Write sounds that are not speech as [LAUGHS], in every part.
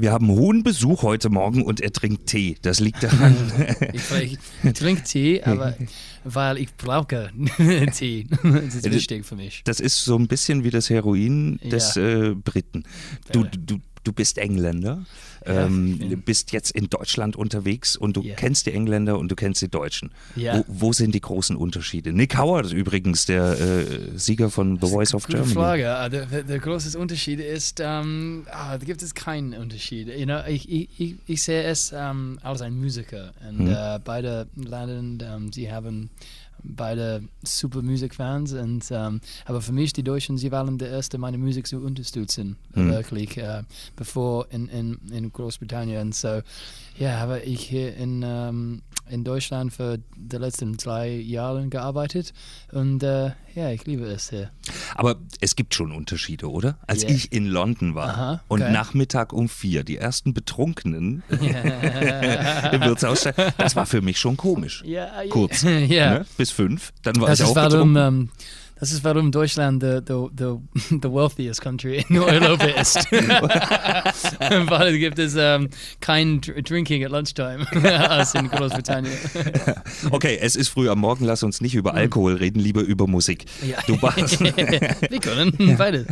wir haben hohen Besuch heute Morgen und er trinkt Tee. Das liegt daran. [LAUGHS] ich, ich, trinke Tee, aber weil ich brauche [LAUGHS] Tee. Das ist wichtig für mich. Das ist so ein bisschen wie das Heroin des ja. äh, Briten. Du, du, du bist Engländer, ja, ähm, bist jetzt in Deutschland unterwegs und du yeah. kennst die Engländer und du kennst die Deutschen. Ja. Wo, wo, sind die großen Unterschiede? Nick Howard übrigens, der äh, Sieger von The Voice of gute Germany. Frage. Ah, der, der große Unterschied ist, ähm, ah, da gibt es keinen Unterschied. You know, ich, ich, ich sehe es ähm, als ein Musiker und hm. äh, beide Länder, ähm, sie haben beide super Musikfans. Und, ähm, aber für mich, die Deutschen, sie waren der Erste, meine Musik zu unterstützen, mhm. wirklich, äh, bevor in, in, in Großbritannien. Und so, ja, habe ich hier in, ähm, in Deutschland für die letzten zwei Jahre gearbeitet und äh, ja, ich liebe es hier. Aber es gibt schon Unterschiede, oder? Als yeah. ich in London war Aha, und Nachmittag um vier die ersten Betrunkenen [LAUGHS] [LAUGHS] im Wirtshaus, das war für mich schon komisch. Ja, Kurz, [LAUGHS] ja. Ne? bis fünf, dann war das ich auch betrunken. Warum, ähm, das ist, warum Deutschland the, the, the, [LAUGHS] the wealthiest country in Europa ist. [LAUGHS] Weil gibt es um, ähm, kein Drinking at lunchtime [LAUGHS] als in Großbritannien. okay, es ist früh am Morgen, lass uns nicht über Alkohol reden, lieber über Musik. Ja. Du Wir können, ja. beide.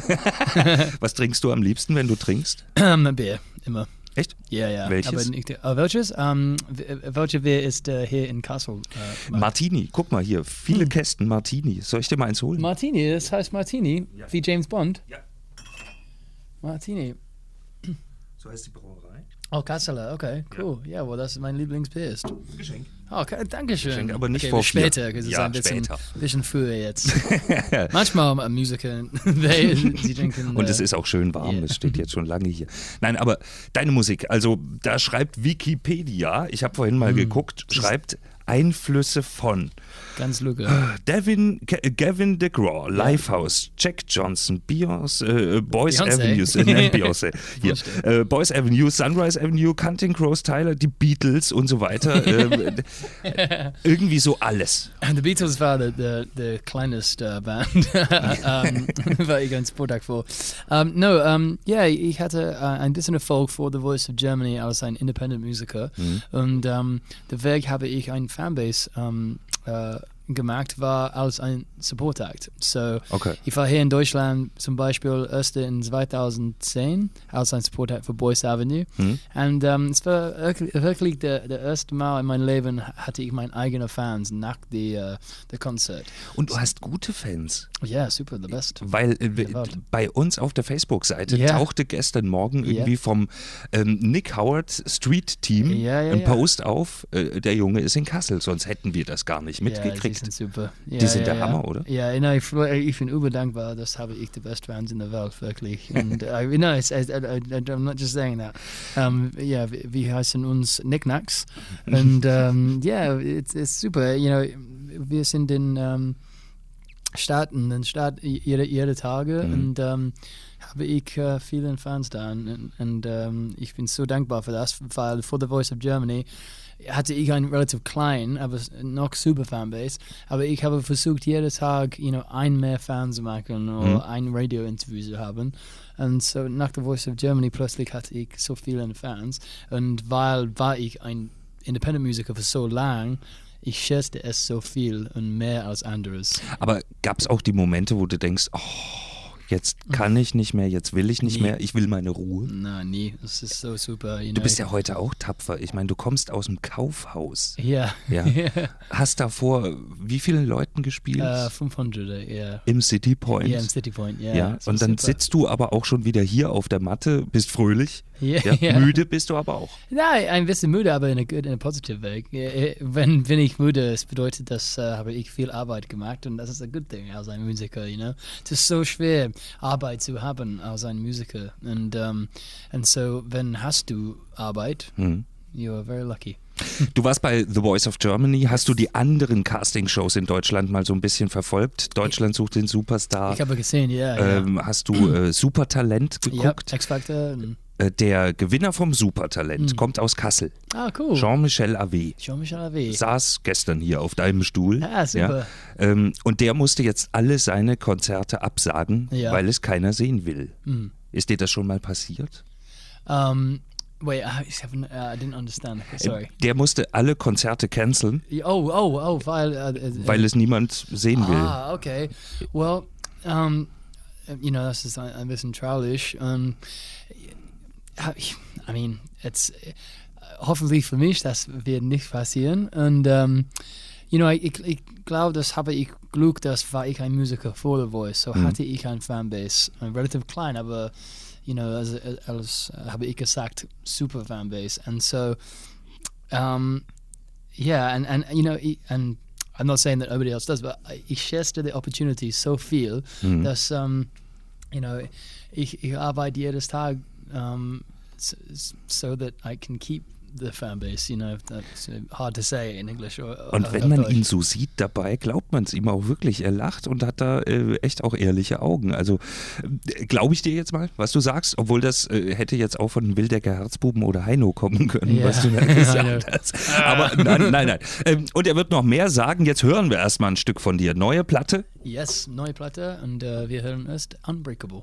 Was trinkst du am liebsten, wenn du trinkst? Um, Bier, immer. Echt? Ja, ja. Welches? Aber nicht, uh, welches? Um, welche Bier ist uh, hier in Kassel? Uh, Martini, guck mal hier, viele hm. Kästen Martini. Soll ich dir mal eins holen? Martini, das heißt Martini, ja. wie James Bond? Ja. Martini. So heißt die Brauerei. Oh, Kasseler, okay, cool. Ja, ja well, das ist mein Lieblingsbier ist. Geschenk. Oh, okay, danke schön. Geschenk, aber nicht okay, vor später, es ja, ein bisschen, später. bisschen früher jetzt. [LAUGHS] Manchmal Musiker, [LAUGHS] sie trinken. Und es äh, ist auch schön warm, es steht jetzt schon lange hier. Nein, aber deine Musik, also da schreibt Wikipedia, ich habe vorhin mal hm. geguckt, schreibt Einflüsse von. Ganz Lücke. Devin, Gavin DeGraw, Lifehouse, Jack Johnson, Beyoncé, äh, Boys Beyonce. Avenues, äh, nein, Beyoncé, [LAUGHS] hier, äh, Boys Avenue, Sunrise Avenue, Cunting Crows, Tyler, die Beatles und so weiter. [LAUGHS] Ähm, irgendwie so alles. [LAUGHS] The Beatles war die kleinste Band, um, war ich ganz Sportag vor. Um, no, um, yeah, ich hatte uh, ein bisschen Erfolg vor The Voice of Germany als ein Independent Musiker mhm. und um, der Weg habe ich ein Fanbase um, uh, gemacht war als ein Support Act. So, okay. ich war hier in Deutschland zum Beispiel erst in 2010 als ein Support Act für Boys Avenue. Mhm. Und um, es war wirklich, der, der, erste Mal in meinem Leben hatte ich meine eigenen Fans nach dem uh, Konzert. Und du hast gute Fans. Ja, yeah, super, the best. Weil äh, bei uns auf der Facebook-Seite yeah. tauchte gestern Morgen irgendwie yeah. vom ähm, Nick Howard Street Team ein Post auf, äh, der Junge ist in Kassel, sonst hätten wir das gar nicht mitgekriegt. Die sind super. Ja, die sind ja, der ja. Hammer, oder? Ja, ich, ich bin überdankbar, das habe ich die besten Fans in der Welt, wirklich. [LAUGHS] Und uh, you know, it's, I, I, I'm not just saying that. Um, ja, wir, heißen uns Knickknacks. [LAUGHS] Und um, ja, it's, it's super. You know, wir sind in um, Staaten, in Stadt jede, jede Tage mhm. und um, habe ich uh, viele Fans da und, und um, ich bin so dankbar für das, weil vor The Voice of Germany hatte ich ein relativ klein, aber noch super Fanbase. Aber ich habe versucht, jeden Tag you know, ein mehr Fans zu machen oder mhm. ein Radio-Interview zu haben. Und so nach The Voice of Germany plötzlich hatte ich so viele Fans. Und weil war ich ein Independent-Musiker für so lang, ich schätzte es so viel und mehr als anderes. Aber gab es auch die Momente, wo du denkst, oh, jetzt kann ich nicht mehr, jetzt will ich nicht nie. mehr, ich will meine Ruhe. Na, nie, das ist so super. du bist ja heute auch tapfer. Ich meine, du kommst aus dem Kaufhaus. Ja. ja. [LAUGHS] Hast da vor wie vielen Leuten gespielt? Uh, 500, ja. Im City Point? Ja, im City Point, ja. ja. Und dann super. sitzt du aber auch schon wieder hier auf der Matte, bist fröhlich. Ja, ja. Müde bist du aber auch. Nein, ein bisschen müde, aber in einem positiven Weg. Wenn, wenn ich müde, es bedeutet, dass uh, habe ich viel Arbeit gemacht und das ist ein good thing als ein Musiker, you know. Es ist so schwer, Arbeit zu haben als ein Musiker. Und um, and so, wenn hast du Arbeit, mhm. you are very lucky. [LAUGHS] Du warst bei The Voice of Germany. Hast du die anderen Castingshows in Deutschland mal so ein bisschen verfolgt? Deutschland sucht den Superstar. Ich habe gesehen, ja. Ähm, hast du äh, Supertalent geguckt? Ja, X-Factor. Äh, der Gewinner vom Supertalent mhm. kommt aus Kassel. Ah, cool. Jean-Michel Ave. Jean-Michel Ave. Saß gestern hier auf deinem Stuhl. Ah, super. Ja, ähm, und der musste jetzt alle seine Konzerte absagen, ja. weil es keiner sehen will. Mhm. Ist dir das schon mal passiert? Um, ähm, Wait, I, I didn't understand. Sorry. Der musste alle Konzerte canceln. Oh, oh, oh, weil, uh, uh, weil es niemand sehen will. Ah, okay. Well, um, you know, das ist ein, ein bisschen traurig. Um, I mean, it's hoffentlich für mich, das wird nicht passieren. Und, um, you know, ich, ich glaube, das habe ich Glück, dass war ich ein Musiker vor The Voice. So mhm. hatte ich ein Fanbase, relativ klein, aber you know, als, als habe ich gesagt, super Fanbase. And so, um, yeah, and, and you know, and I'm not saying that nobody else does, but ich schätze the opportunity so viel, mhm. dass, um, you know, ich, ich arbeite jedes Tag um, so, so that I can keep the fan base, you know, that's hard to say in English. Or, und wenn man ihn so sieht dabei, glaubt man es ihm auch wirklich. Er lacht und hat da äh, echt auch ehrliche Augen. Also äh, glaube ich dir jetzt mal, was du sagst, obwohl das äh, hätte jetzt auch von Wildecker Herzbuben oder Heino kommen können, yeah. was du da [LAUGHS] gesagt hast. Aber nein, nein, nein. Ähm, und er wird noch mehr sagen. Jetzt hören wir erstmal ein Stück von dir. Neue Platte? Yes, neue Platte und uh, wir hören erst Unbreakable.